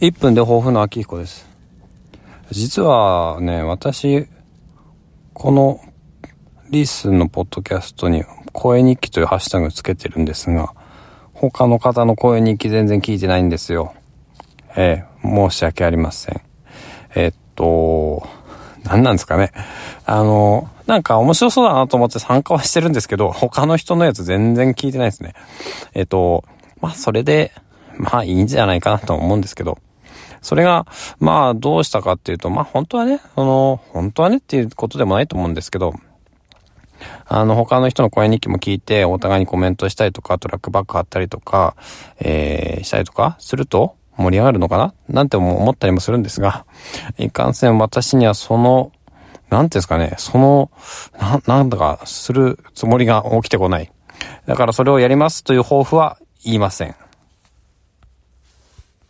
1分で抱負の秋彦です。実はね、私、このリスのポッドキャストに声日記というハッシュタグつけてるんですが、他の方の声日記全然聞いてないんですよ。えー、申し訳ありません。えー、っと、何なんですかね。あの、なんか面白そうだなと思って参加はしてるんですけど、他の人のやつ全然聞いてないですね。えっと、まあ、それで、まあいいんじゃないかなと思うんですけど。それが、まあどうしたかっていうと、まあ本当はね、その、本当はねっていうことでもないと思うんですけど、あの、他の人の声日記も聞いて、お互いにコメントしたりとか、トラックバック貼ったりとか、えー、したりとかすると盛り上がるのかな？なんて思ったりもするんですが、いかんせん私にはその、なんていうんですかね、その、な、なんだかするつもりが起きてこない。だからそれをやりますという抱負は言いません。